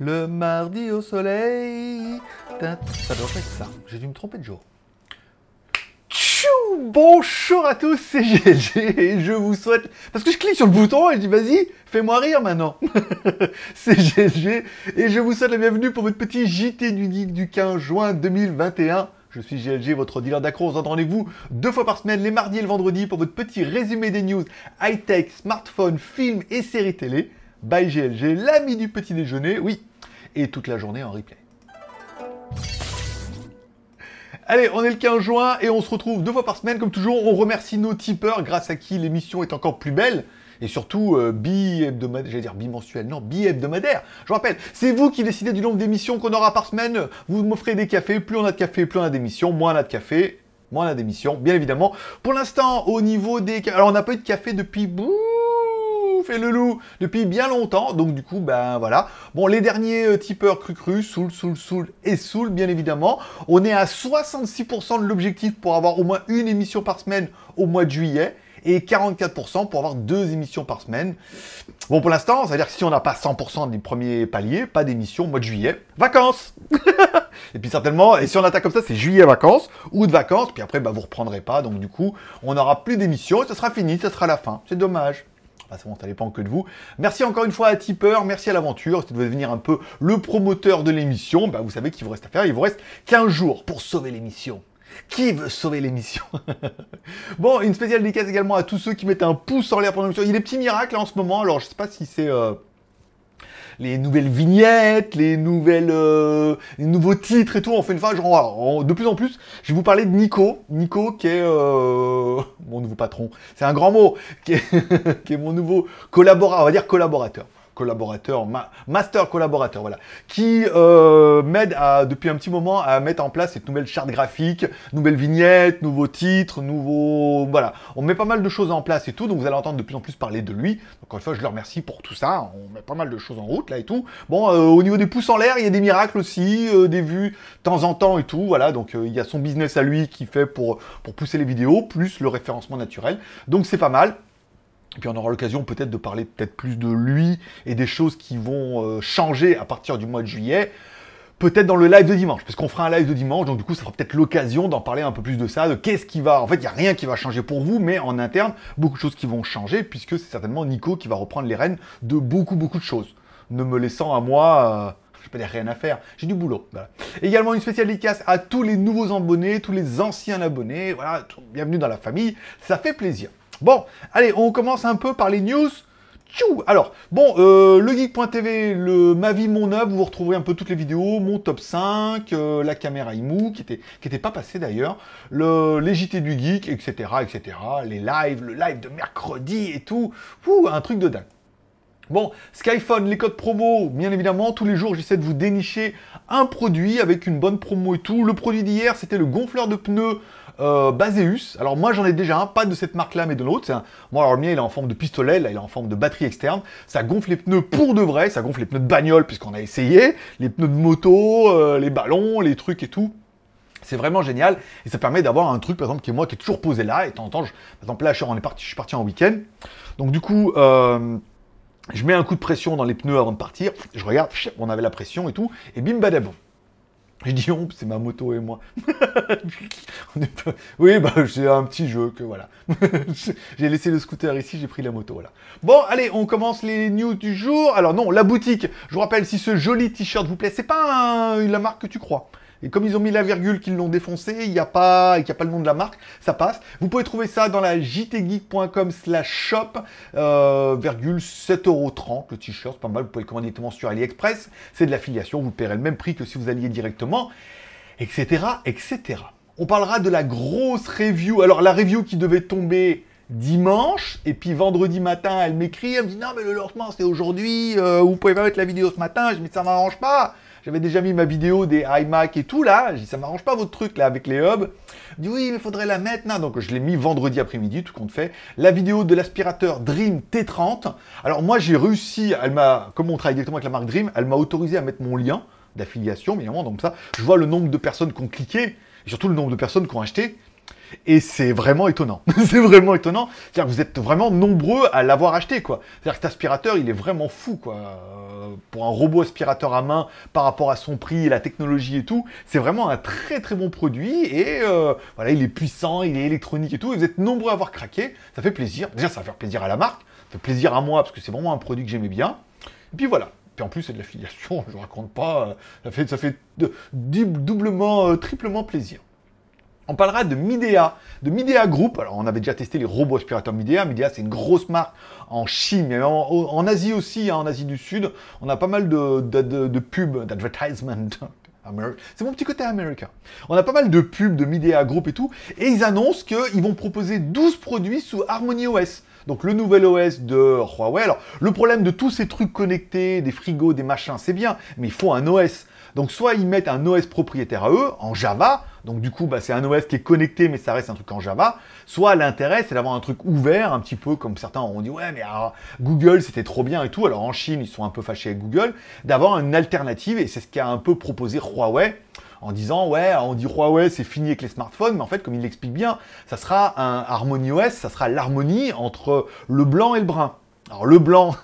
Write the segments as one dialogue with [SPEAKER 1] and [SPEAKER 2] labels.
[SPEAKER 1] Le mardi au soleil. Ça doit être ça. J'ai dû me tromper de jour. Bonjour à tous, c'est GLG et je vous souhaite... Parce que je clique sur le bouton et je dis vas-y, fais-moi rire maintenant. c'est GLG et je vous souhaite la bienvenue pour votre petit JT du Geek du 15 juin 2021. Je suis GLG, votre dealer d'accro. On se rendez-vous deux fois par semaine, les mardis et le vendredi, pour votre petit résumé des news high-tech, smartphones, films et séries télé. By GLG, l'ami du petit déjeuner, oui, et toute la journée en replay. Allez, on est le 15 juin et on se retrouve deux fois par semaine. Comme toujours, on remercie nos tipeurs grâce à qui l'émission est encore plus belle. Et surtout, euh, bi-hebdomadaire, j'allais dire bimensuel, non, bi-hebdomadaire. Je rappelle, c'est vous qui décidez du nombre d'émissions qu'on aura par semaine. Vous m'offrez des cafés. Plus on a de café, plus on a d'émissions. Moins on a de café, moins on a d'émissions, bien évidemment. Pour l'instant, au niveau des... Alors, on n'a pas eu de café depuis... Bouh, fait le loup depuis bien longtemps, donc du coup, ben voilà. Bon, les derniers euh, tipeurs cru cru, soul, soul, soul et soul, bien évidemment. On est à 66% de l'objectif pour avoir au moins une émission par semaine au mois de juillet et 44% pour avoir deux émissions par semaine. Bon, pour l'instant, ça veut dire que si on n'a pas 100% des premiers paliers, pas d'émission au mois de juillet, vacances Et puis certainement, et si on attaque comme ça, c'est juillet vacances, août vacances, puis après, bah, vous reprendrez pas, donc du coup, on n'aura plus d'émissions, et ça sera fini, ça sera la fin. C'est dommage. Enfin, c'est bon, ça dépend que de vous. Merci encore une fois à Tipper, merci à l'aventure. Si vous devez devenir un peu le promoteur de l'émission, bah, vous savez qu'il vous reste à faire. Il vous reste 15 jours pour sauver l'émission. Qui veut sauver l'émission Bon, une spéciale dédicace également à tous ceux qui mettent un pouce en l'air pendant l'émission. Il y a des petits miracles en ce moment, alors je sais pas si c'est... euh, les nouvelles vignettes, les nouvelles, euh, les nouveaux titres et tout. On fait une fois, genre, de plus en plus, je vais vous parler de Nico. Nico qui est euh, mon nouveau patron. C'est un grand mot. Qui est, qui est mon nouveau collaborateur, on va dire collaborateur. Collaborateur, ma- master collaborateur, voilà. Qui euh, m'aide depuis un petit moment à mettre en place cette nouvelle charte graphique, nouvelles vignettes, nouveaux titres, nouveaux... Voilà. On met pas mal de choses en place et tout, donc vous allez entendre de plus en plus parler de lui. Encore une fois, je le remercie pour tout ça. On met pas mal de choses en route là et tout. Bon, euh, au niveau des pouces en l'air, il y a des miracles aussi, euh, des vues de temps en temps et tout. Voilà, donc euh, il y a son business à lui qui fait pour, pour pousser les vidéos, plus le référencement naturel. Donc c'est pas mal. Et puis on aura l'occasion peut-être de parler peut-être plus de lui et des choses qui vont euh, changer à partir du mois de juillet. Peut-être dans le live de dimanche, parce qu'on fera un live de dimanche, donc du coup ça sera peut-être l'occasion d'en parler un peu plus de ça, de qu'est-ce qui va... En fait, il n'y a rien qui va changer pour vous, mais en interne, beaucoup de choses qui vont changer, puisque c'est certainement Nico qui va reprendre les rênes de beaucoup, beaucoup de choses. Ne me laissant à moi... euh, je peux dire rien à faire, j'ai du boulot. Également une spéciale dédicace à tous les nouveaux abonnés, tous les anciens abonnés, voilà, bienvenue dans la famille, ça fait plaisir. Bon, allez, on commence un peu par les news. Tchou Alors, bon, euh, legeek.tv, le ma vie, mon œuvre, vous retrouverez un peu toutes les vidéos, mon top 5, euh, la caméra IMU, qui était, pas passé d'ailleurs, le, les JT du geek, etc., etc., les lives, le live de mercredi et tout, un truc de dingue. Bon, Skyphone, les codes promo, bien évidemment, tous les jours j'essaie de vous dénicher un produit avec une bonne promo et tout. Le produit d'hier, c'était le gonfleur de pneus euh, Baseus. Alors moi j'en ai déjà un, pas de cette marque-là, mais de l'autre. Un- Moi alors le mien il est en forme de pistolet, là il est en forme de batterie externe. Ça gonfle les pneus pour de vrai, ça gonfle les pneus de bagnole puisqu'on a essayé, les pneus de moto, euh, les ballons, les trucs et tout. C'est vraiment génial et ça permet d'avoir un truc par exemple qui est moi qui est toujours posé là et de temps je- par exemple là je suis, parti, en week-end. Donc du coup, euh, je mets un coup de pression dans les pneus avant de partir, je regarde, on avait la pression et tout, et bim badabom. Je dis on, c'est ma moto et moi. Oui, bah c'est un petit jeu que voilà. j'ai laissé le scooter ici, j'ai pris la moto, voilà. Bon, allez, on commence les news du jour. Alors non, la boutique, je vous rappelle, si ce joli t-shirt vous plaît, c'est pas la marque que tu crois. Et comme ils ont mis la virgule qu'ils l'ont défoncé, il n'y a pas, il y a pas le nom de la marque, ça passe. Vous pouvez trouver ça dans la jtgeek.com slash shop, euh, virgule 7,30€ le t-shirt, pas mal, vous pouvez le commander directement sur AliExpress, c'est de l'affiliation, vous paierez le même prix que si vous alliez directement, etc., etc. On parlera de la grosse review, alors la review qui devait tomber dimanche, et puis vendredi matin, elle m'écrit, elle me dit non mais le lancement c'est aujourd'hui, euh, vous pouvez pas mettre la vidéo ce matin, je dis mais ça m'arrange pas, j'avais déjà mis ma vidéo des iMac et tout là, je dis ça m'arrange pas votre truc là avec les hubs, elle dit oui mais faudrait la mettre, non, donc je l'ai mis vendredi après-midi, tout compte fait, la vidéo de l'aspirateur Dream T30, alors moi j'ai réussi, elle m'a, comme on travaille directement avec la marque Dream, elle m'a autorisé à mettre mon lien d'affiliation, évidemment, donc ça, je vois le nombre de personnes qui ont cliqué, et surtout le nombre de personnes qui ont acheté, Et c'est vraiment étonnant. c'est vraiment étonnant. C'est-à-dire que vous êtes vraiment nombreux à l'avoir acheté, quoi. C'est-à-dire que cet aspirateur, il est vraiment fou, quoi. Euh, pour un robot aspirateur à main, par rapport à son prix, la technologie et tout, c'est vraiment un très très bon produit. Et euh, voilà, il est puissant, il est électronique et tout. Et vous êtes nombreux à avoir craqué. Ça fait plaisir. Déjà, ça va faire plaisir à la marque. Ça fait plaisir à moi, parce que c'est vraiment un produit que j'aimais bien. Et puis voilà. Puis en plus, c'est de l'affiliation, je raconte pas. Ça fait, ça fait doublement, euh, triplement plaisir. On parlera de Midea, de Midea Group. Alors, on avait déjà testé les robots aspirateurs Midea. Midea, c'est une grosse marque en Chine, mais en, Asie aussi, hein, en Asie du Sud. On a pas mal de, pubs, d'advertisement. C'est mon petit côté américain. On a pas mal de pubs de Midea Group et tout. Et ils annoncent qu'ils vont proposer 12 produits sous Harmony OS. Donc le nouvel OS de Huawei. Alors le problème de tous ces trucs connectés, des frigos, des machins, c'est bien, mais il faut un OS. Donc soit ils mettent un OS propriétaire à eux, en Java, donc du coup bah, c'est un OS qui est connecté mais ça reste un truc en Java, soit l'intérêt c'est d'avoir un truc ouvert, un petit peu comme certains ont dit ouais mais Google c'était trop bien et tout, alors en Chine ils sont un peu fâchés avec Google, d'avoir une alternative et c'est ce qu'a un peu proposé Huawei en disant ouais, on dit Huawei c'est fini avec les smartphones, mais en fait comme il l'explique bien, ça sera un Harmony OS, ça sera l'harmonie entre le blanc et le brun. Alors le blanc,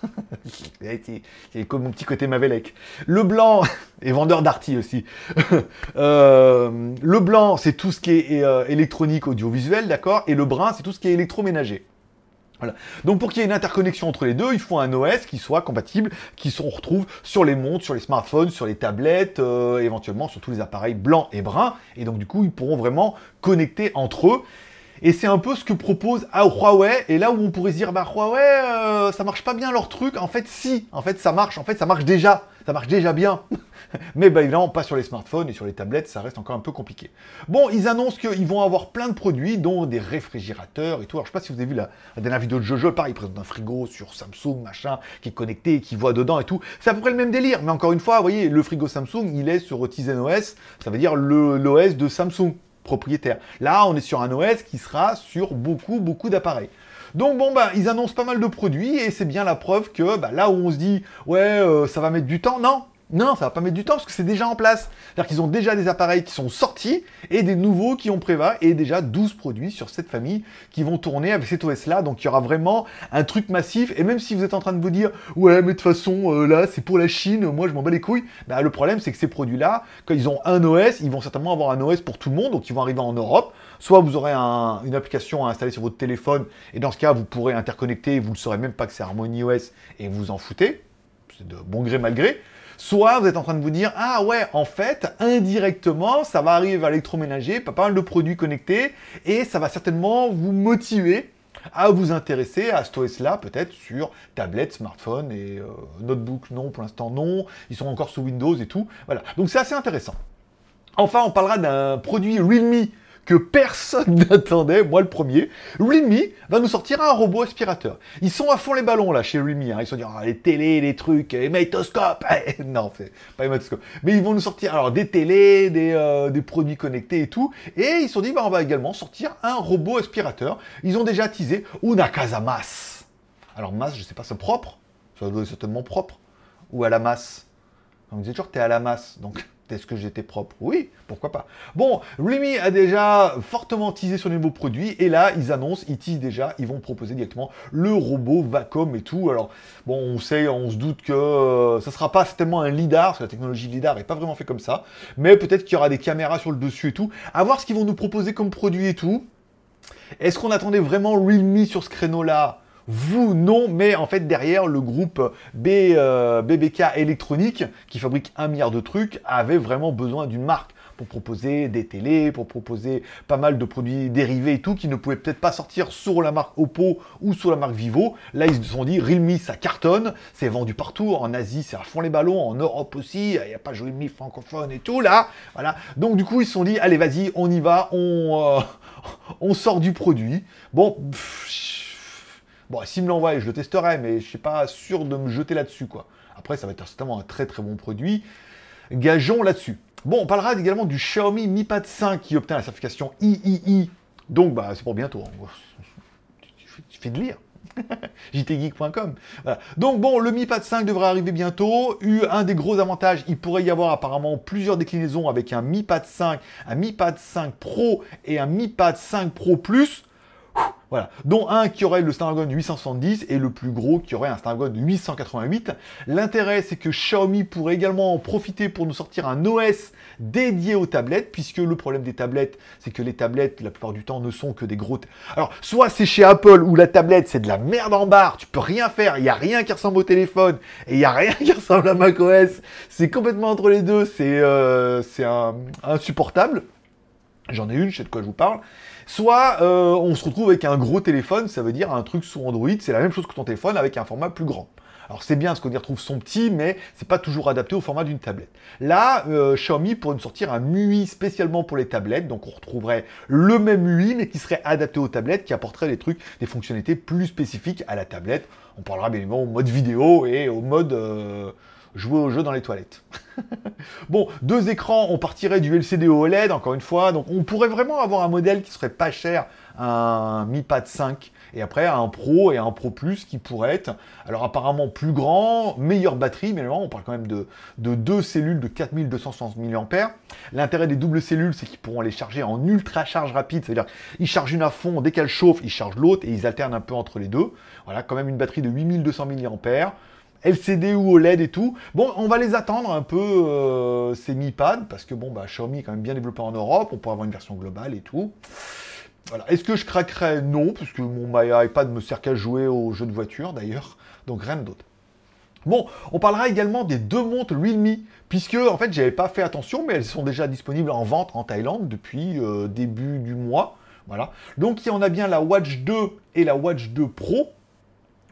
[SPEAKER 1] c'est comme mon petit côté Mavelec. Le blanc, et vendeur d'arty aussi. Euh, le blanc, c'est tout ce qui est euh, électronique, audiovisuel, d'accord Et le brun, c'est tout ce qui est électroménager. Voilà. Donc pour qu'il y ait une interconnexion entre les deux, il faut un OS qui soit compatible, qui se retrouve sur les montres, sur les smartphones, sur les tablettes, euh, éventuellement sur tous les appareils blancs et bruns. Et donc du coup, ils pourront vraiment connecter entre eux. Et c'est un peu ce que propose Huawei. Et là où on pourrait se dire, bah Huawei, euh, ça marche pas bien leur truc. En fait, si. En fait, ça marche. En fait, ça marche déjà. Ça marche déjà bien. Mais bah, évidemment, pas sur les smartphones et sur les tablettes, ça reste encore un peu compliqué. Bon, ils annoncent qu'ils vont avoir plein de produits, dont des réfrigérateurs et tout. Alors, je sais pas si vous avez vu la, dernière vidéo de Jojo, pareil, ils présentent un frigo sur Samsung, machin, qui est connecté, qui voit dedans et tout. C'est à peu près le même délire. Mais encore une fois, vous voyez, le frigo Samsung, il est sur Tizen OS. Ça veut dire l'OS de Samsung propriétaire. Là, on est sur un OS qui sera sur beaucoup, beaucoup d'appareils. Donc bon, bah, ils annoncent pas mal de produits et c'est bien la preuve que bah, là où on se dit, ouais, euh, ça va mettre du temps, non, non, ça va pas mettre du temps parce que c'est déjà en place. C'est-à-dire qu'ils ont déjà des appareils qui sont sortis et des nouveaux qui ont préva et déjà 12 produits sur cette famille qui vont tourner avec cet OS-là. Donc il y aura vraiment un truc massif. Et même si vous êtes en train de vous dire, ouais, mais de toute façon, euh, là, c'est pour la Chine, moi je m'en bats les couilles. Bah, le problème, c'est que ces produits-là, quand ils ont un OS, ils vont certainement avoir un OS pour tout le monde. Donc ils vont arriver en Europe. Soit vous aurez une application à installer sur votre téléphone et dans ce cas, vous pourrez interconnecter, vous ne saurez même pas que c'est Harmony OS et vous en foutez. C'est de bon gré mal gré. Soit vous êtes en train de vous dire, ah ouais, en fait, indirectement, ça va arriver à l'électroménager, pas mal de produits connectés, et ça va certainement vous motiver à vous intéresser à ce OS-là, peut-être sur tablette, smartphone et euh, notebook, non, pour l'instant non, ils sont encore sous Windows et tout. Voilà, donc c'est assez intéressant. Enfin, on parlera d'un produit Realme que personne n'attendait, moi le premier. Realme va nous sortir un robot aspirateur. Ils sont à fond les ballons là chez Realme. Hein. Ils sont dire ah, les télés, les trucs, les magnétoscopes. non, c'est pas les magnétoscopes. Mais ils vont nous sortir alors des télés, des, euh, produits connectés et tout. Et ils sont dit bah, on va également sortir un robot aspirateur. Ils ont déjà teasé una casa masse. Alors masse, je sais pas, c'est propre. Ça doit être certainement propre. Ou à la masse. On disait toujours t'es à la masse. Donc? Est-ce que j'étais propre? Oui, pourquoi pas. Bon, Remy a déjà fortement teasé sur les nouveaux produits, et là, ils annoncent, ils teasent déjà, ils vont proposer directement le robot Vacom et tout. Alors, bon, on sait, on se doute que euh, ça sera pas tellement un LIDAR, parce que la technologie LIDAR n'est pas vraiment fait comme ça, mais peut-être qu'il y aura des caméras sur le dessus et tout. À voir ce qu'ils vont nous proposer comme produit et tout. Est-ce qu'on attendait vraiment Realme sur ce créneau-là? Vous, non, mais en fait, derrière, le groupe B, euh, BBK Électronique, qui fabrique un milliard de trucs, avait vraiment besoin d'une marque pour proposer des télés, pour proposer pas mal de produits dérivés et tout, qui ne pouvaient peut-être pas sortir sur la marque Oppo ou sur la marque Vivo. Là, ils se sont dit, Realme, ça cartonne, c'est vendu partout, en Asie, c'est à fond les ballons, en Europe aussi, il n'y a pas Realme francophone et tout, là, voilà. Donc, du coup, ils se sont dit, allez, vas-y, on y va, on, euh, on sort du produit. Bon, Bon, s'il me l'envoie, je le testerai, mais je suis pas sûr de me jeter là-dessus, quoi. Après, ça va être certainement un très très bon produit. Gageons là-dessus. Bon, on parlera également du Xiaomi Mi Pad 5 qui obtient la certification III. Donc, bah, c'est pour bientôt. Hein. Il suffit de lire. jtgeek.com. Donc bon, le Mi Pad 5 devrait arriver bientôt. Un des gros avantages, il pourrait y avoir apparemment plusieurs déclinaisons avec un Mi Pad 5, un Mi Pad 5 Pro et un Mi Pad 5 Pro Plus. Voilà. Dont un qui aurait le Snapdragon 870 et le plus gros qui aurait un Snapdragon 888. L'intérêt, c'est que Xiaomi pourrait également en profiter pour nous sortir un OS dédié aux tablettes, puisque le problème des tablettes, c'est que les tablettes, la plupart du temps, ne sont que des gros... Alors, soit c'est chez Apple, où la tablette, c'est de la merde en barre, tu peux rien faire, il n'y a rien qui ressemble au téléphone, et il n'y a rien qui ressemble à macOS, c'est complètement entre les deux, c'est euh, insupportable. J'en ai une, je sais de quoi je vous parle. Soit euh, on se retrouve avec un gros téléphone, ça veut dire un truc sous Android, c'est la même chose que ton téléphone avec un format plus grand. Alors c'est bien parce qu'on y retrouve son petit, mais c'est pas toujours adapté au format d'une tablette. Là, euh, Xiaomi pourrait nous sortir un MUI spécialement pour les tablettes, donc on retrouverait le même MUI, mais qui serait adapté aux tablettes, qui apporterait des trucs, des fonctionnalités plus spécifiques à la tablette. On parlera bien évidemment au mode vidéo et au mode euh, jouer au jeu dans les toilettes. bon, deux écrans, on partirait du LCD au OLED, encore une fois, donc on pourrait vraiment avoir un modèle qui serait pas cher, un Mi Pad 5, et après un Pro et un Pro Plus qui pourrait être, alors apparemment plus grand, meilleure batterie, mais on parle quand même de, de deux cellules de 4260 mAh. L'intérêt des doubles cellules, c'est qu'ils pourront les charger en ultra charge rapide, c'est-à-dire ils chargent une à fond, dès qu'elle chauffe, ils chargent l'autre, et ils alternent un peu entre les deux. Voilà, quand même une batterie de 8200 mAh. LCD ou OLED et tout. Bon, on va les attendre un peu, euh, ces Mi Pad, parce que bon, bah, Xiaomi est quand même bien développé en Europe, on pourrait avoir une version globale et tout. Voilà. Est-ce que je craquerais? Non, puisque mon iPad me sert qu'à jouer aux jeux de voiture d'ailleurs, donc rien d'autre. Bon, on parlera également des deux montres Realme, puisque en fait j'avais pas fait attention, mais elles sont déjà disponibles en vente en Thaïlande depuis euh, début du mois. Voilà. Donc on a bien la Watch 2 et la Watch 2 Pro,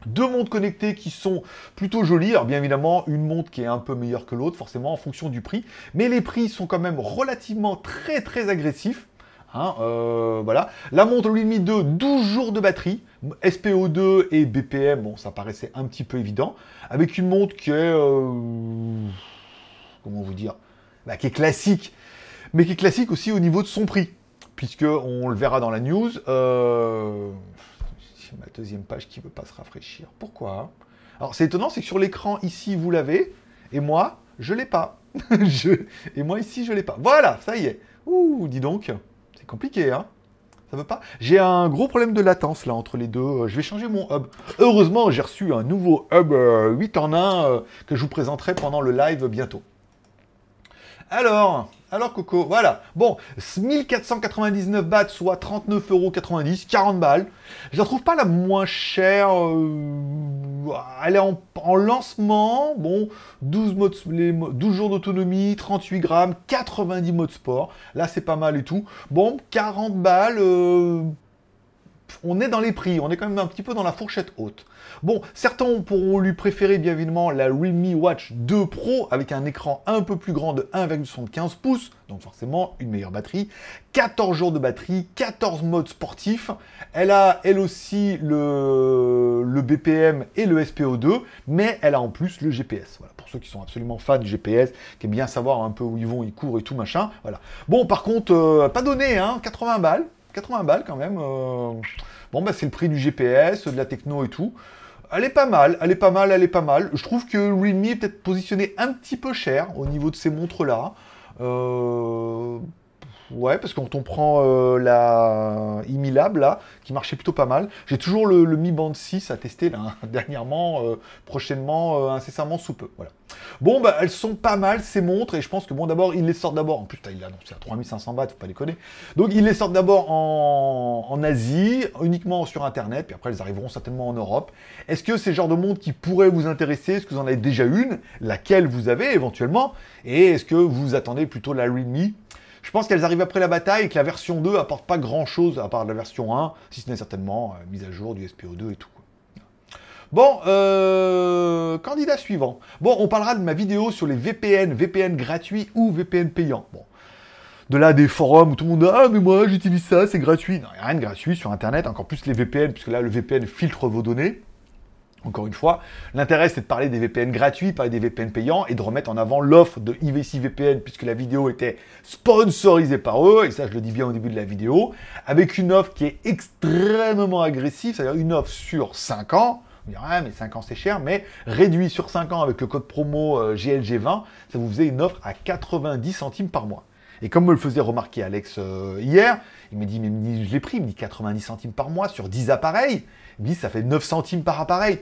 [SPEAKER 1] deux montres connectées qui sont plutôt jolies. Alors bien évidemment, une montre qui est un peu meilleure que l'autre, forcément en fonction du prix. Mais les prix sont quand même relativement très très agressifs. Hein, euh, voilà. La montre Realme 2, 12 jours de batterie. SPO2 et BPM, bon, ça paraissait un petit peu évident. Avec une montre qui est... Euh, comment vous dire bah, Qui est classique. Mais qui est classique aussi au niveau de son prix. Puisque, on le verra dans la news... Euh, ma deuxième page qui ne veut pas se rafraîchir. Pourquoi? Alors c'est étonnant, c'est que sur l'écran ici vous l'avez, et moi je l'ai pas. Et moi ici je l'ai pas. Voilà, ça y est. Ouh, dis donc, c'est compliqué, hein ça veut pas J'ai un gros problème de latence là entre les deux. Je vais changer mon hub. Heureusement, j'ai reçu un nouveau hub 8 euh, en 1 euh, que je vous présenterai pendant le live bientôt. Alors, alors Coco, voilà. Bon, 1499 bahts, soit 39,90€, 40 balles. Je la trouve pas la moins chère. Euh, elle est en, lancement. Bon, 12, modes, les, 12 jours d'autonomie, 38 grammes, 90 modes sport. Là, c'est pas mal et tout. Bon, 40 balles. Euh, on est dans les prix, on est quand même un petit peu dans la fourchette haute. Bon, certains pourront lui préférer bien évidemment la Realme Watch 2 Pro avec un écran un peu plus grand de 1,75 pouces, donc forcément une meilleure batterie, 14 jours de batterie, 14 modes sportifs. Elle a elle aussi le, BPM et le SPO2, mais elle a en plus le GPS. Voilà, pour ceux qui sont absolument fans du GPS, qui aiment bien savoir un peu où ils vont, ils courent et tout machin. Voilà. Bon, par contre, euh, pas donné, hein, 80 balles. 80 balles quand même. Euh. Bon, bah c'est le prix du GPS, de la techno et tout. Elle est pas mal, elle est pas mal, elle est pas mal. Je trouve que Realme est peut-être positionné un petit peu cher au niveau de ces montres-là. Euh, Ouais, parce que quand on prend euh, la Imilab, là, qui marchait plutôt pas mal, j'ai toujours le, Mi Band 6 à tester, là, dernièrement, euh, prochainement, euh, incessamment sous peu. Voilà. Bon, bah, elles sont pas mal, ces montres, et je pense que, bon, d'abord, ils les sortent d'abord, en plus, il l'a annoncé à 3500 bahts, faut pas déconner. Donc, ils les sortent d'abord en, Asie, uniquement sur Internet, puis après, elles arriveront certainement en Europe. Est-ce que c'est le genre de montre qui pourrait vous intéresser Est-ce que vous en avez déjà une? Laquelle vous avez, éventuellement? Et est-ce que vous attendez plutôt la Realme je pense qu'elles arrivent après la bataille et que la version 2 apporte pas grand chose à part la version 1, si ce n'est certainement euh, mise à jour du SPO2 et tout. Bon, euh, candidat suivant. Bon, on parlera de ma vidéo sur les VPN, VPN gratuits ou VPN payants. Bon. De là, des forums où tout le monde Ah, mais moi, j'utilise ça, c'est gratuit. Non, n'y a rien de gratuit sur Internet, encore plus les VPN, puisque là, le VPN filtre vos données. Encore une fois, l'intérêt c'est de parler des VPN gratuits, parler des VPN payants et de remettre en avant l'offre de IVC VPN puisque la vidéo était sponsorisée par eux, et ça je le dis bien au début de la vidéo, avec une offre qui est extrêmement agressive, c'est-à-dire une offre sur 5 ans, on dirait, ah, mais 5 ans c'est cher, mais réduit sur 5 ans avec le code promo euh, GLG20, ça vous faisait une offre à 90 centimes par mois. Et comme me le faisait remarquer Alex euh, hier, il m'a dit, mais je l'ai pris, il me dit 90 centimes par mois sur 10 appareils. Il me dit, ça fait 9 centimes par appareil.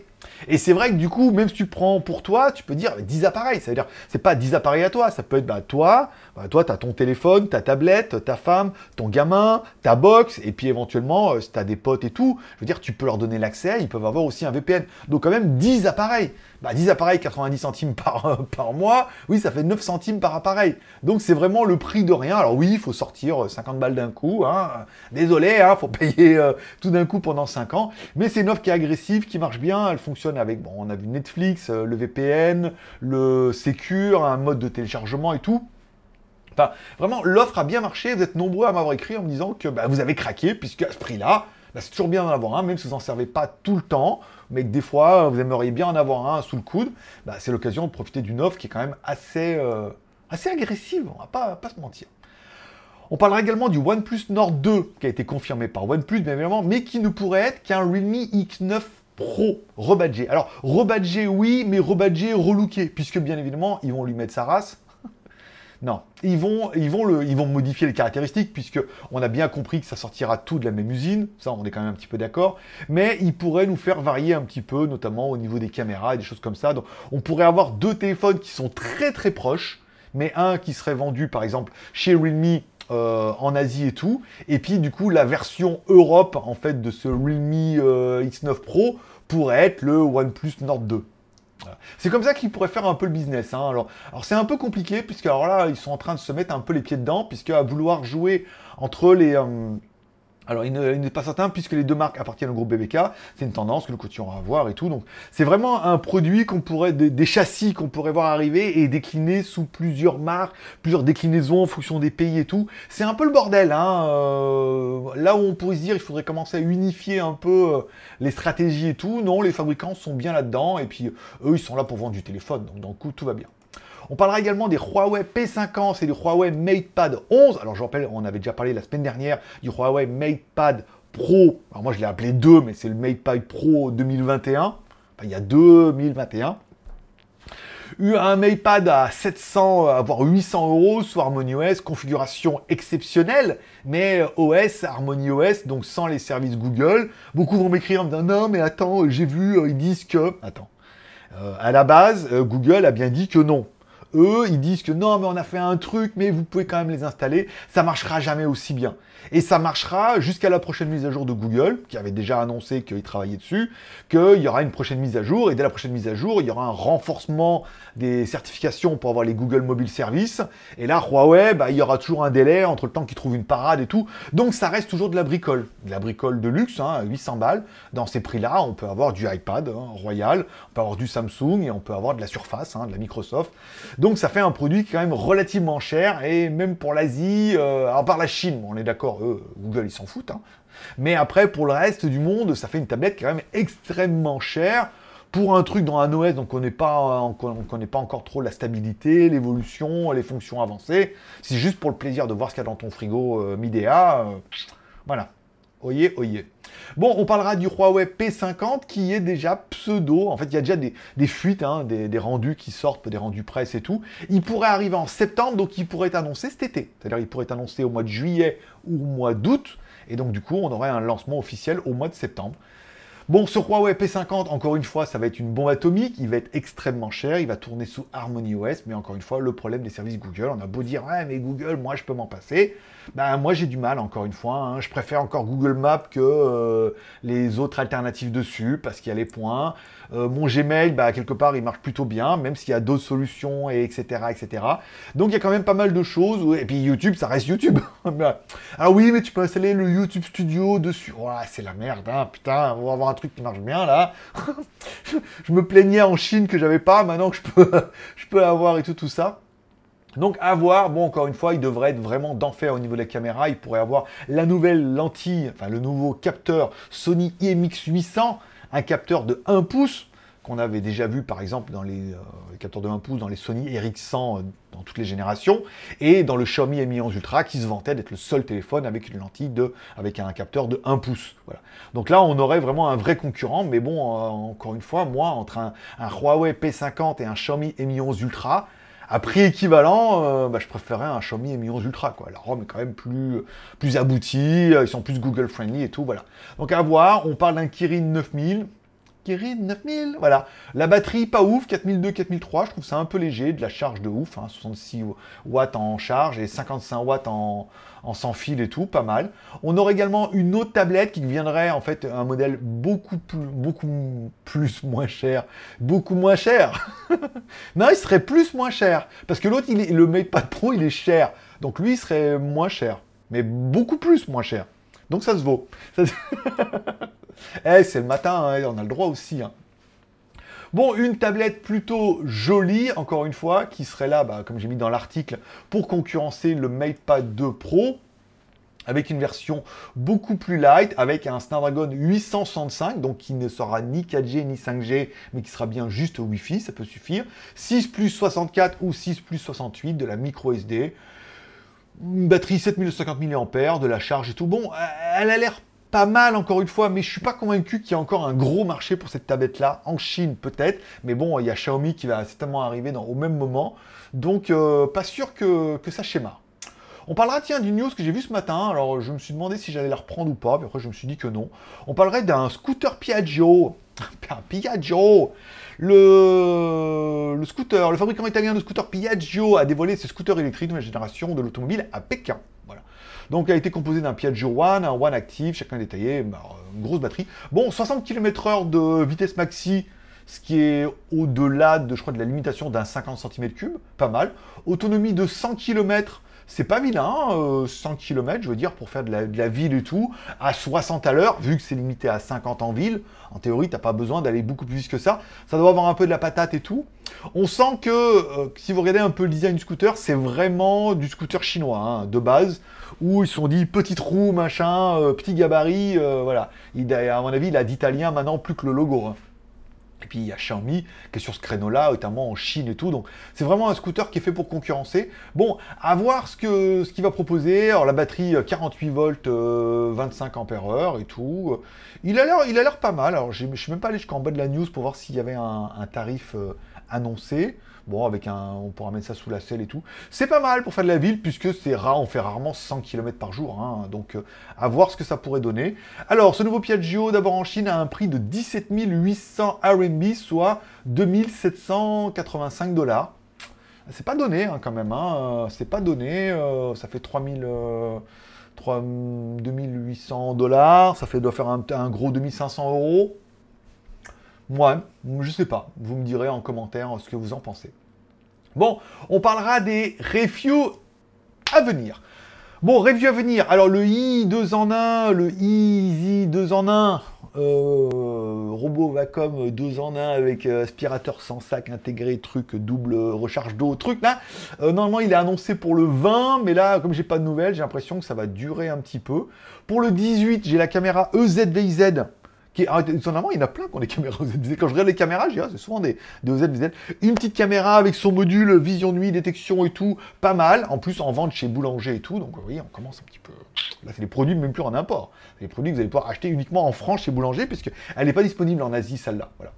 [SPEAKER 1] Et c'est vrai que du coup, même si tu prends pour toi, tu peux dire 10 appareils. Ça veut dire, c'est pas 10 appareils à toi, ça peut être bah, toi, bah, toi, tu as ton téléphone, ta tablette, ta femme, ton gamin, ta box, et puis éventuellement, euh, si tu as des potes et tout, je veux dire, tu peux leur donner l'accès, ils peuvent avoir aussi un VPN. Donc quand même 10 appareils. Bah, 10 appareils, 90 centimes par, par mois, oui, ça fait 9 centimes par appareil. Donc c'est vraiment le prix de rien. Alors oui, il faut sortir 50 euh, balles d'un coup. Hein. Désolé, hein, faut payer euh, tout d'un coup pendant 5 ans. Mais c'est une offre qui est agressive, qui marche bien, elle fonctionne avec, bon, on a vu Netflix, euh, le VPN, le Secure, un mode de téléchargement et tout. Enfin, vraiment, l'offre a bien marché. Vous êtes nombreux à m'avoir écrit en me disant que bah, vous avez craqué, puisque à ce prix-là, bah, c'est toujours bien d'en avoir un, même si vous n'en servez pas tout le temps, mais que des fois, vous aimeriez bien en avoir un sous le coude. Bah, c'est l'occasion de profiter d'une offre qui est quand même assez, euh, assez agressive, on va pas, pas se mentir. On parlera également du OnePlus Nord 2, qui a été confirmé par OnePlus, bien évidemment, mais qui ne pourrait être qu'un Realme X9 Pro rebadgé. Alors, rebadgé, oui, mais rebadgé, relooké, puisque bien évidemment, ils vont lui mettre sa race. non, ils vont, ils, vont le, ils vont modifier les caractéristiques, puisque on a bien compris que ça sortira tout de la même usine, ça on est quand même un petit peu d'accord, mais ils pourraient nous faire varier un petit peu, notamment au niveau des caméras et des choses comme ça. Donc, on pourrait avoir deux téléphones qui sont très très proches, mais un qui serait vendu par exemple chez Realme euh, en Asie et tout. Et puis du coup, la version Europe en fait de ce Realme euh, X9 Pro pourrait être le OnePlus Nord 2. C'est comme ça qu'ils pourraient faire un peu le business. Hein. Alors, alors c'est un peu compliqué puisque alors là, ils sont en train de se mettre un peu les pieds dedans puisque à vouloir jouer entre les euh, alors, il n'est pas certain puisque les deux marques appartiennent au groupe BBK. C'est une tendance que nous continuerons à voir et tout. Donc, c'est vraiment un produit qu'on pourrait, des, châssis qu'on pourrait voir arriver et décliner sous plusieurs marques, plusieurs déclinaisons en fonction des pays et tout. C'est un peu le bordel. Hein. Euh, là où on pourrait se dire, il faudrait commencer à unifier un peu euh, les stratégies et tout. Non, les fabricants sont bien là-dedans et puis eux, ils sont là pour vendre du téléphone. Donc, dans coup, tout va bien. On parlera également des Huawei P50 et du Huawei MatePad 11. Alors je rappelle, on avait déjà parlé la semaine dernière du Huawei MatePad Pro. Alors moi je l'ai appelé 2, mais c'est le MatePad Pro 2021. Enfin, il y a 2021 un MatePad à 700, voire 800 euros sous HarmonyOS, configuration exceptionnelle, mais OS, HarmonyOS, donc sans les services Google. Beaucoup vont m'écrire en me disant non mais attends, j'ai vu, euh, ils disent que... Attends. Euh, à la base, euh, Google a bien dit que non. Eux, ils disent que non, mais on a fait un truc, mais vous pouvez quand même les installer. Ça marchera jamais aussi bien. Et ça marchera jusqu'à la prochaine mise à jour de Google, qui avait déjà annoncé qu'il travaillait dessus, qu'il y aura une prochaine mise à jour. Et dès la prochaine mise à jour, il y aura un renforcement des certifications pour avoir les Google Mobile Service. Et là, Huawei, bah, il y aura toujours un délai entre le temps qu'ils trouvent une parade et tout. Donc ça reste toujours de la bricole. De la bricole de luxe, hein, 800 balles. Dans ces prix-là, on peut avoir du iPad hein, Royal, on peut avoir du Samsung et on peut avoir de la Surface, hein, de la Microsoft. Donc ça fait un produit qui est quand même relativement cher. Et même pour l'Asie, euh, à part la Chine, on est d'accord, Google, ils s'en foutent. Hein. Mais après, pour le reste du monde, ça fait une tablette qui est quand même extrêmement chère pour un truc dans un OS, donc on n'est pas, on, connaît pas encore trop la stabilité, l'évolution, les fonctions avancées. C'est juste pour le plaisir de voir ce qu'il y a dans ton frigo euh, Midea. Euh, voilà. Oyez, oyez. Bon, on parlera du Huawei P50 qui est déjà pseudo. En fait, il y a déjà des, fuites, hein, des, rendus qui sortent, des rendus presse et tout. Il pourrait arriver en septembre, donc il pourrait être annoncé cet été. C'est-à-dire il pourrait être annoncé au mois de juillet ou au mois d'août. Et donc, du coup, on aurait un lancement officiel au mois de septembre. Bon, ce Huawei P50, encore une fois, ça va être une bombe atomique, il va être extrêmement cher, il va tourner sous Harmony OS, mais encore une fois, le problème des services Google, on a beau dire, ouais, mais Google, moi, je peux m'en passer. Ben, moi, j'ai du mal, encore une fois. Hein. Je préfère encore Google Maps que euh, les autres alternatives dessus, parce qu'il y a les points. Euh, mon Gmail, bah, quelque part, il marche plutôt bien, même s'il y a d'autres solutions, et etc., etc. Donc, il y a quand même pas mal de choses. Et puis, YouTube, ça reste YouTube. ah oui, mais tu peux installer le YouTube Studio dessus. Oh, c'est la merde, hein, putain, on va avoir un truc qui marche bien, là. je me plaignais en Chine que j'avais pas, maintenant que je peux, je peux avoir et tout, tout ça. Donc à voir, bon encore une fois, il devrait être vraiment d'enfer au niveau de la caméra, il pourrait avoir la nouvelle lentille, enfin le nouveau capteur Sony IMX 800 un capteur de 1 pouce. qu'on avait déjà vu par exemple dans les, euh, capteurs de 1 pouce, dans les Sony Ericsson euh, dans toutes les générations, et dans le Xiaomi Mi 11 Ultra qui se vantait d'être le seul téléphone avec une lentille de, avec un capteur de 1 pouce. Donc là, on aurait vraiment un vrai concurrent, mais bon, encore une fois, moi, entre un, un, Huawei P50 et un Xiaomi Mi 11 Ultra, à prix équivalent, bah, je préférerais un Xiaomi Mi 11 Ultra. Quoi. La ROM est quand même plus, plus aboutie, ils sont plus Google friendly et tout. Voilà. Donc à voir, on parle d'un Kirin 9000. Kirin 9000, voilà. La batterie, pas ouf, 4002, 4003, je trouve ça un peu léger, de la charge de ouf, 66 hein, watts en charge et 55 watts en, sans fil et tout, pas mal. On aurait également une autre tablette qui viendrait en fait un modèle beaucoup plus, beaucoup plus moins cher, beaucoup moins cher. non, il serait plus moins cher parce que l'autre, il, le MatePad Pro, il est cher, donc lui, il serait moins cher, mais beaucoup plus moins cher. Donc ça se vaut. Eh, c'est le matin, hein, on a le droit aussi. Hein. Bon, une tablette plutôt jolie, encore une fois, qui serait là, bah, comme j'ai mis dans l'article, pour concurrencer le MatePad 2 Pro, avec une version beaucoup plus light, avec un Snapdragon 865, donc qui ne sera ni 4G ni 5G, mais qui sera bien juste Wi-Fi, ça peut suffire. 6 plus 64 ou 6 plus 68, de la micro SD. Une batterie 7250 mAh, de la charge et tout. Bon, elle a l'air pas mal encore une fois, mais je suis pas convaincu qu'il y ait encore un gros marché pour cette tablette-là, en Chine peut-être, mais bon, il y a Xiaomi qui va certainement arriver au même moment, donc euh, pas sûr que, ça schéma. On parlera, tiens, d'une news que j'ai vue ce matin, alors je me suis demandé si j'allais la reprendre ou pas, puis après je me suis dit que non. On parlerait d'un scooter Piaggio, Piaggio le, le scooter, le fabricant italien de scooter Piaggio a dévoilé ses scooters électriques de la génération de l'automobile à Pékin. Donc, a été composé d'un Piaggio One, un One Active, chacun détaillé, bah, une grosse batterie. Bon, 60 km/h de vitesse maxi, ce qui est au-delà de, je la limitation d'un 50 cm3, pas mal. Autonomie de 100 km, c'est pas vilain, 100 km, je veux dire, pour faire de la, ville et tout, à 60 à l'heure, vu que c'est limité à 50 en ville, en théorie, t'as pas besoin d'aller beaucoup plus vite que ça. Ça doit avoir un peu de la patate et tout. On sent que, euh, si vous regardez un peu le design du scooter, c'est vraiment du scooter chinois, hein, de base où ils se sont dit petite roue, machin, euh, petit gabarit, euh, voilà. Il, à mon avis, il a d'italien maintenant plus que le logo. Hein. Et puis il y a Xiaomi qui est sur ce créneau-là, notamment en Chine et tout. Donc c'est vraiment un scooter qui est fait pour concurrencer. Bon, à voir ce qu'il va proposer. Alors la batterie 48 euh, volts, 25 ampères et tout. Il a l'air, pas mal. Alors je suis même pas allé jusqu'en bas de la news pour voir s'il y avait un, tarif annoncé. Bon, avec un, on pourra mettre ça sous la selle et tout. C'est pas mal pour faire de la ville, puisque c'est rare, on fait rarement 100 km par jour. Hein. donc, euh, à voir ce que ça pourrait donner. Alors, ce nouveau Piaggio, d'abord en Chine, a un prix de 17 800 RMB, soit 2785 dollars. C'est pas donné hein, quand même, hein. Euh, c'est pas donné, euh, ça fait 3000, 2800 dollars, ça fait, doit faire un, un gros 2500 euros. Moi, je sais pas. Vous me direz en commentaire ce que vous en pensez. Bon, on parlera des reviews à venir. Bon, review à venir. Alors, le i 2 en 1, le Easy 2 en 1, euh, robot Vacom 2 en 1 avec euh, aspirateur sans sac intégré, truc double recharge d'eau, truc là. Euh, normalement, il est annoncé pour le 20, mais là, comme j'ai pas de nouvelles, j'ai l'impression que ça va durer un petit peu. Pour le 18, j'ai la caméra EZVZ qui, ah, étonnamment, il y en a plein qui ont des caméras OZVZ. Quand je regarde les caméras, je dis, ah, c'est souvent des, des. Une petite caméra avec son module vision nuit, détection et tout, pas mal. En plus, en vente chez Boulanger et tout. Donc, vous voyez, on commence un petit peu. Là, c'est des produits même plus en import. C'est des produits que vous allez pouvoir acheter uniquement en France chez Boulanger, puisqu'elle n'est pas disponible en Asie, celle-là. Voilà.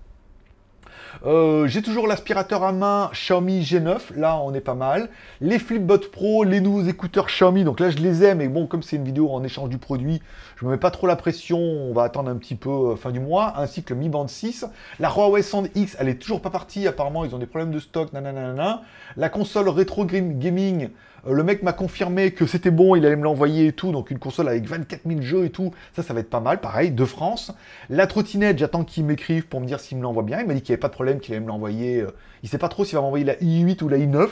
[SPEAKER 1] Euh, j'ai toujours l'aspirateur à main Xiaomi G9, là on est pas mal. Les Flipbot Pro, les nouveaux écouteurs Xiaomi, donc là je les aime, mais bon, comme c'est une vidéo en échange du produit, je me mets pas trop la pression, on va attendre un petit peu euh, fin du mois, ainsi que le Mi Band 6. La Huawei Sound X, elle est toujours pas partie, apparemment ils ont des problèmes de stock, nanana. La console rétro gaming, le mec m'a confirmé que c'était bon, il allait me l'envoyer et tout. Donc une console avec 24 000 jeux et tout. Ça, ça va être pas mal. Pareil, de France. La trottinette, j'attends qu'il m'écrive pour me dire s'il me l'envoie bien. Il m'a dit qu'il n'y avait pas de problème, qu'il allait me l'envoyer. Euh, il sait pas trop s'il va m'envoyer la i8 ou la i9.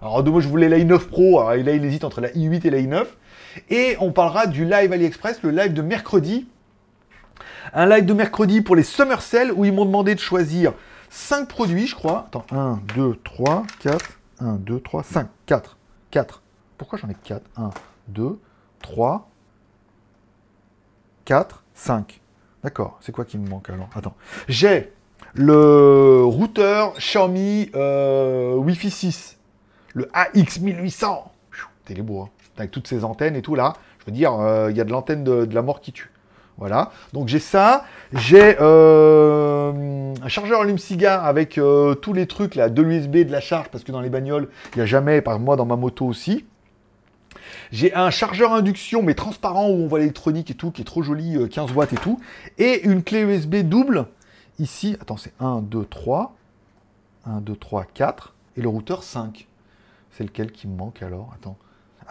[SPEAKER 1] Alors de moi, je voulais la i9 Pro. Alors là, il hésite entre la i8 et la i9. Et on parlera du live AliExpress, le live de mercredi. Un live de mercredi pour les Summer où ils m'ont demandé de choisir 5 produits, je crois. Attends, 1, 2, 3, 4. 1, 2, 3, 5, 4. 4. Pourquoi j'en ai 4 1, 2, 3, 4, 5. D'accord, c'est quoi qui me manque alors? Attends. J'ai le routeur Xiaomi euh, Wi-Fi 6, le AX1800. T'es les beau, hein. avec toutes ces antennes et tout là. Je veux dire, euh, il y a de l'antenne de, la mort qui tue. Voilà. Donc j'ai ça. J'ai euh, un chargeur allume-cigare avec tous les trucs là, de l'USB, de la charge, parce que dans les bagnoles, il n'y a jamais, par moi dans ma moto aussi. J'ai un chargeur induction, mais transparent, où on voit l'électronique et tout, qui est trop joli, 15 watts et tout. Et une clé USB double Ici, attends, c'est 1, 2, 3. 1, 2, 3, 4. Et le routeur 5. C'est lequel qui me manque alors? Attends.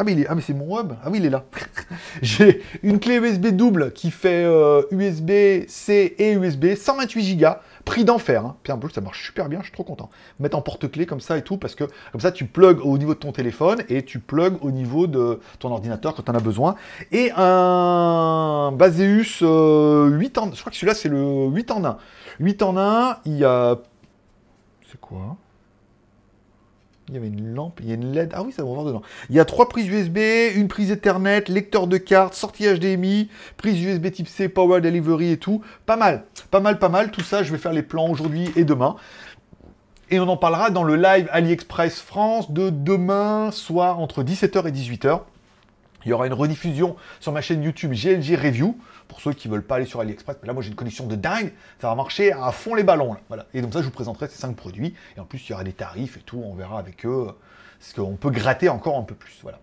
[SPEAKER 1] Ah mais, ah mais c'est mon hub Ah oui, il est là. J'ai une clé USB double qui fait USB-C euh, et USB, 128 Go, prix d'enfer. Hein. Puis en plus, ça marche super bien, je suis trop content. Mettre en porte-clés comme ça et tout, parce que comme ça, tu plugs au niveau de ton téléphone et tu plugs au niveau de ton ordinateur quand tu en as besoin. Et un Baseus 8 euh, en... Je crois que celui-là, c'est le 8 en 1. 8 en 1, il y a... C'est quoi? Il y avait une lampe, il y a une LED. Ah oui, ça va voir dedans. Il y a trois prises USB, une prise Ethernet, lecteur de carte, sortie HDMI, prise USB type C, Power Delivery et tout. Pas mal, pas mal, pas mal. Tout ça, je vais faire les plans aujourd'hui et demain. Et on en parlera dans le live AliExpress France de demain soir entre 17h et 18h. Il y aura une rediffusion sur ma chaîne YouTube GLG Review pour ceux qui veulent pas aller sur AliExpress. Mais là, moi, j'ai une connexion de dingue. Ça va marcher à fond les ballons. Voilà. Et donc ça, je vous présenterai ces cinq produits. Et en plus, il y aura des tarifs et tout. On verra avec eux ce qu'on peut gratter encore un peu plus. Voilà.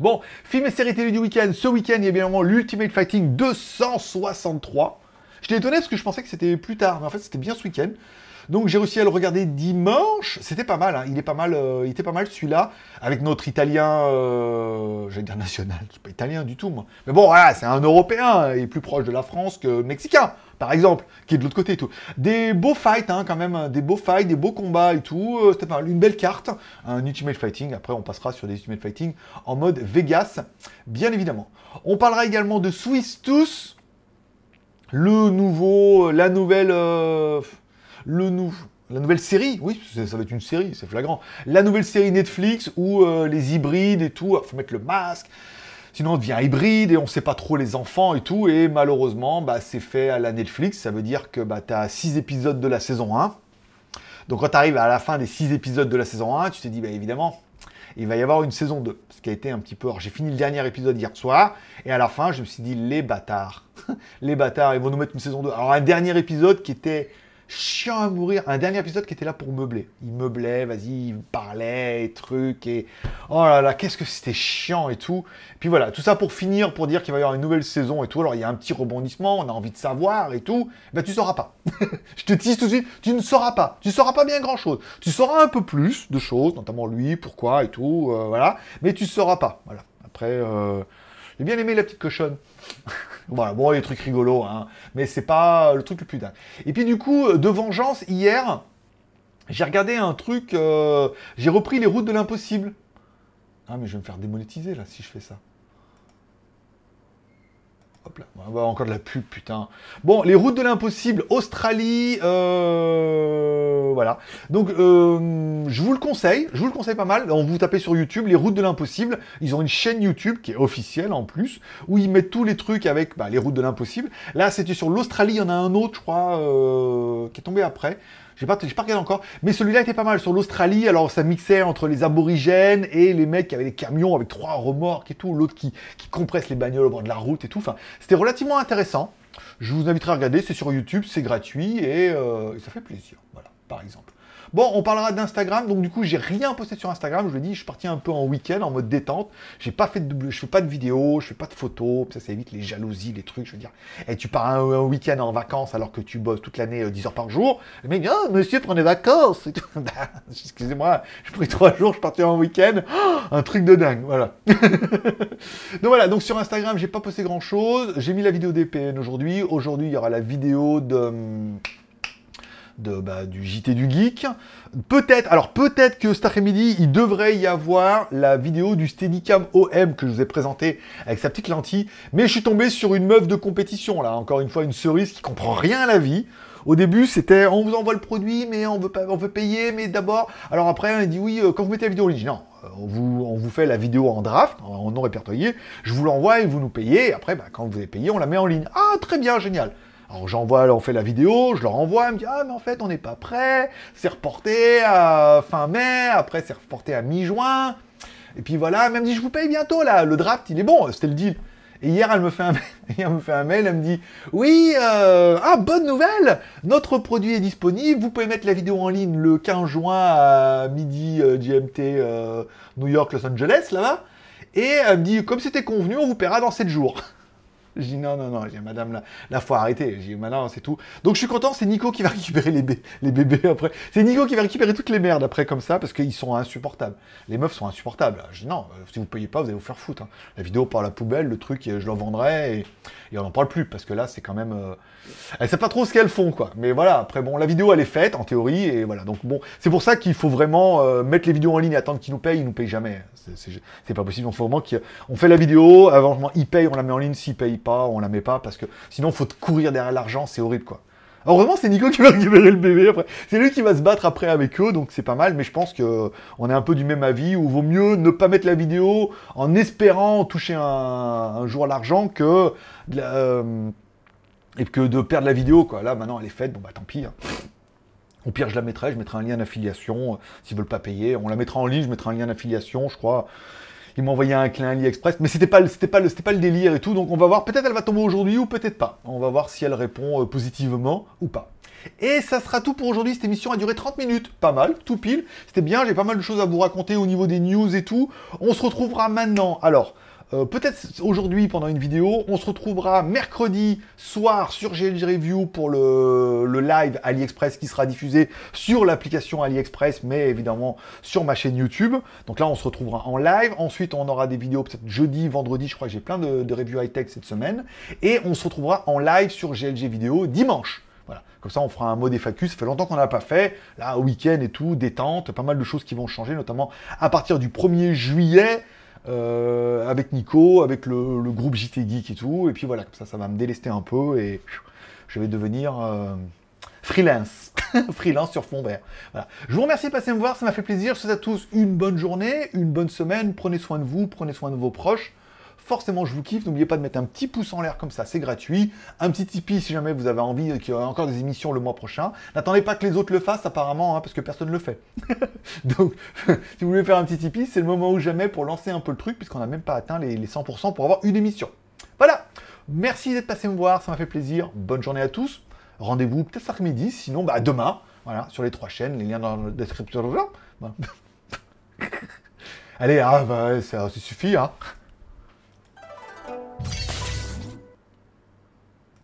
[SPEAKER 1] Bon, film et série télé du week-end. Ce week-end, il y a évidemment l'Ultimate Fighting 263. J'étais étonné parce que je pensais que c'était plus tard. Mais en fait, c'était bien ce week-end. Donc j'ai réussi à le regarder dimanche. C'était pas mal, hein. il est pas mal, euh, il était pas mal celui-là, avec notre italien, euh, j'allais dire national, c'est pas italien du tout moi. Mais bon, c'est un Européen, il est plus proche de la France que Mexicain, par exemple, qui est de l'autre côté et tout. Des beaux fights, hein, quand même, des beaux fights, des beaux combats et tout. Euh, c'était pas mal. Une belle carte, un Ultimate Fighting. Après, on passera sur des Ultimate Fighting en mode Vegas, bien évidemment. On parlera également de Swiss Tooth, le nouveau, la nouvelle le nou la nouvelle série, oui, ça va être une série, c'est flagrant. La nouvelle série Netflix où euh, les hybrides et tout, faut mettre le masque, sinon on devient hybride et on sait pas trop les enfants et tout. Et malheureusement, bah, c'est fait à la Netflix, ça veut dire que bah, tu as 6 épisodes de la saison 1. Donc quand tu arrives à la fin des 6 épisodes de la saison 1, tu te dis, bah, évidemment, il va y avoir une saison 2. Ce qui a été un petit peu. j'ai fini le dernier épisode hier soir, et à la fin, je me suis dit, les bâtards. les bâtards, ils vont nous mettre une saison 2. Alors, un dernier épisode qui était chiant à mourir. Un dernier épisode qui était là pour meubler. Il meublait, vas-y, il parlait, et trucs, et oh là là, qu'est-ce que c'était chiant et tout. Puis voilà, tout ça pour finir, pour dire qu'il va y avoir une nouvelle saison et tout. Alors il y a un petit rebondissement, on a envie de savoir et tout. Ben tu sauras pas. Je te tease tout de suite, tu ne sauras pas. Tu sauras pas bien grand chose. Tu sauras un peu plus de choses, notamment lui, pourquoi et tout, euh, voilà. Mais tu sauras pas. Voilà. Après, euh, j'ai bien aimé la petite cochonne. voilà, bon, les trucs rigolos, hein, mais c'est pas le truc le plus dingue. Et puis du coup, de vengeance, hier, j'ai regardé un truc, euh, j'ai repris les routes de l'impossible. Ah, mais je vais me faire démonétiser là si je fais ça. Hop là, on va encore de la pub, putain. Bon, les routes de l'impossible, Australie, euh, voilà. Donc, euh, je vous le conseille, je vous le conseille pas mal. On vous tapez sur YouTube, les routes de l'impossible. Ils ont une chaîne YouTube qui est officielle en plus, où ils mettent tous les trucs avec bah, les routes de l'impossible. Là, c'était sur l'Australie, il y en a un autre, je crois, euh, qui est tombé après. J'ai pas, pas regardé encore, mais celui-là était pas mal sur l'Australie. Alors ça mixait entre les aborigènes et les mecs qui avaient des camions avec trois remorques et tout, l'autre qui, qui compresse les bagnoles au bord de la route et tout. C'était relativement intéressant. Je vous inviterai à regarder, c'est sur YouTube, c'est gratuit et, euh, et ça fait plaisir. Voilà, par exemple. Bon, on parlera d'Instagram. Donc du coup, j'ai rien posté sur Instagram. Je l'ai dit, je suis parti un peu en week-end, en mode détente. J'ai pas fait de, je fais pas de vidéos, je fais pas de photos. Ça, ça évite les jalousies, les trucs. Je veux dire, et tu pars un, week-end en vacances alors que tu bosses toute l'année 10 euh, heures par jour. Le mec, oh, monsieur, prenez vacances. Bah, excusez-moi, je pris trois jours, je partais en week-end. Oh, un truc de dingue, voilà. donc voilà. Donc sur Instagram, j'ai pas posté grand chose. J'ai mis la vidéo DPN aujourd'hui. Aujourd'hui, il y aura la vidéo de hum, de, bah, du JT du Geek. Peut-être, alors peut-être que cet après-midi, il devrait y avoir la vidéo du Steadicam OM que je vous ai présenté avec sa petite lentille, mais je suis tombé sur une meuf de compétition, là, encore une fois, une cerise qui comprend rien à la vie. Au début, c'était on vous envoie le produit, mais on veut pas, on veut payer, mais d'abord. Alors après, on dit oui, euh, quand vous mettez la vidéo en ligne, non, euh, on vous, on vous fait la vidéo en draft, en non répertorié, je vous l'envoie et vous nous payez. Après, bah, quand vous avez payé, on la met en ligne. Ah, très bien, génial. Alors j'envoie, on fait la vidéo, je leur envoie, elle me dit ah mais en fait on n'est pas prêt, c'est reporté à fin mai, après c'est reporté à mi-juin, et puis voilà, elle me dit je vous paye bientôt là, le draft il est bon, c'était le deal. Et hier elle me fait un, elle me fait un mail, elle me dit oui, euh, ah bonne nouvelle, notre produit est disponible, vous pouvez mettre la vidéo en ligne le 15 juin à midi euh, GMT euh, New York Los Angeles là-bas, et elle me dit comme c'était convenu, on vous paiera dans 7 jours. Je dis non, non, non, j'ai madame, là, la faut arrêter. J'ai dit c'est tout. Donc je suis content, c'est Nico qui va récupérer les, bébés après. C'est Nico qui va récupérer toutes les merdes après comme ça parce qu'ils sont insupportables. Les meufs sont insupportables. Je dis non, euh, si vous payez pas, vous allez vous faire foutre. Hein. La vidéo par la poubelle, le truc, je le vendrai et, et on n'en parle plus parce que là, c'est quand même. Euh... Elles savent pas trop ce qu'elles font, quoi. Mais voilà, après, bon, la vidéo, elle est faite en théorie et voilà. Donc bon, c'est pour ça qu'il faut vraiment euh, mettre les vidéos en ligne et attendre qu'ils nous payent. Ils nous payent jamais. C'est pas possible. Il faut vraiment qu'on fait la vidéo, avant, ils payent, on la met en ligne. S'ils payent pas, on la met pas parce que sinon, faut courir derrière l'argent, c'est horrible, quoi. Vraiment, c'est Nico qui va récupérer le bébé après. C'est lui qui va se battre après avec eux, donc c'est pas mal. Mais je pense que on est un peu du même avis où vaut mieux ne pas mettre la vidéo en espérant toucher un, jour l'argent que euh, et que de perdre la vidéo. Quoi. Là, maintenant, elle est faite. Bon bah tant pis. Hein. Au pire, je la mettrai. Je mettrai un lien d'affiliation euh, s'ils veulent pas payer. On la mettra en ligne. Je mettrai un lien d'affiliation, je crois. Il m'a envoyé un clin AliExpress, mais c'était pas, pas, le, pas le délire et tout. Donc on va voir. Peut-être elle va tomber aujourd'hui ou peut-être pas. On va voir si elle répond euh, positivement ou pas. Et ça sera tout pour aujourd'hui. Cette émission a duré 30 minutes. Pas mal, tout pile. C'était bien. J'ai pas mal de choses à vous raconter au niveau des news et tout. On se retrouvera maintenant. Alors. Euh, peut-être aujourd'hui pendant une vidéo. On se retrouvera mercredi soir sur GLG Review pour le, le, live AliExpress qui sera diffusé sur l'application AliExpress, mais évidemment sur ma chaîne YouTube. Donc là, on se retrouvera en live. Ensuite, on aura des vidéos peut-être jeudi, vendredi. Je crois que j'ai plein de, de reviews high-tech cette semaine. Et on se retrouvera en live sur GLG Vidéo dimanche. Voilà. Comme ça, on fera un mode FAQ. Ça fait longtemps qu'on n'a pas fait. Là, week-end et tout, détente, pas mal de choses qui vont changer, notamment à partir du 1er juillet. Euh, avec Nico, avec le, groupe JT Geek et tout. Et puis voilà, comme ça, ça va me délester un peu et je vais devenir euh, freelance. freelance sur fond vert. Voilà. Je vous remercie de passer me voir, ça m'a fait plaisir. Je souhaite à tous une bonne journée, une bonne semaine. Prenez soin de vous, prenez soin de vos proches forcément je vous kiffe. N'oubliez pas de mettre un petit pouce en l'air comme ça, c'est gratuit. Un petit Tipeee si jamais vous avez envie qu'il y ait encore des émissions le mois prochain. N'attendez pas que les autres le fassent apparemment, hein, parce que personne ne le fait. Donc, si vous voulez faire un petit Tipeee, c'est le moment ou jamais pour lancer un peu le truc, puisqu'on n'a même pas atteint les, 100% pour avoir une émission. Voilà, merci d'être passé me voir, ça m'a fait plaisir. Bonne journée à tous. Rendez-vous peut-être cet après-midi, sinon bah, demain, voilà, sur les trois chaînes, les liens dans la description. Allez, ah, bah, ça, ça suffit, hein.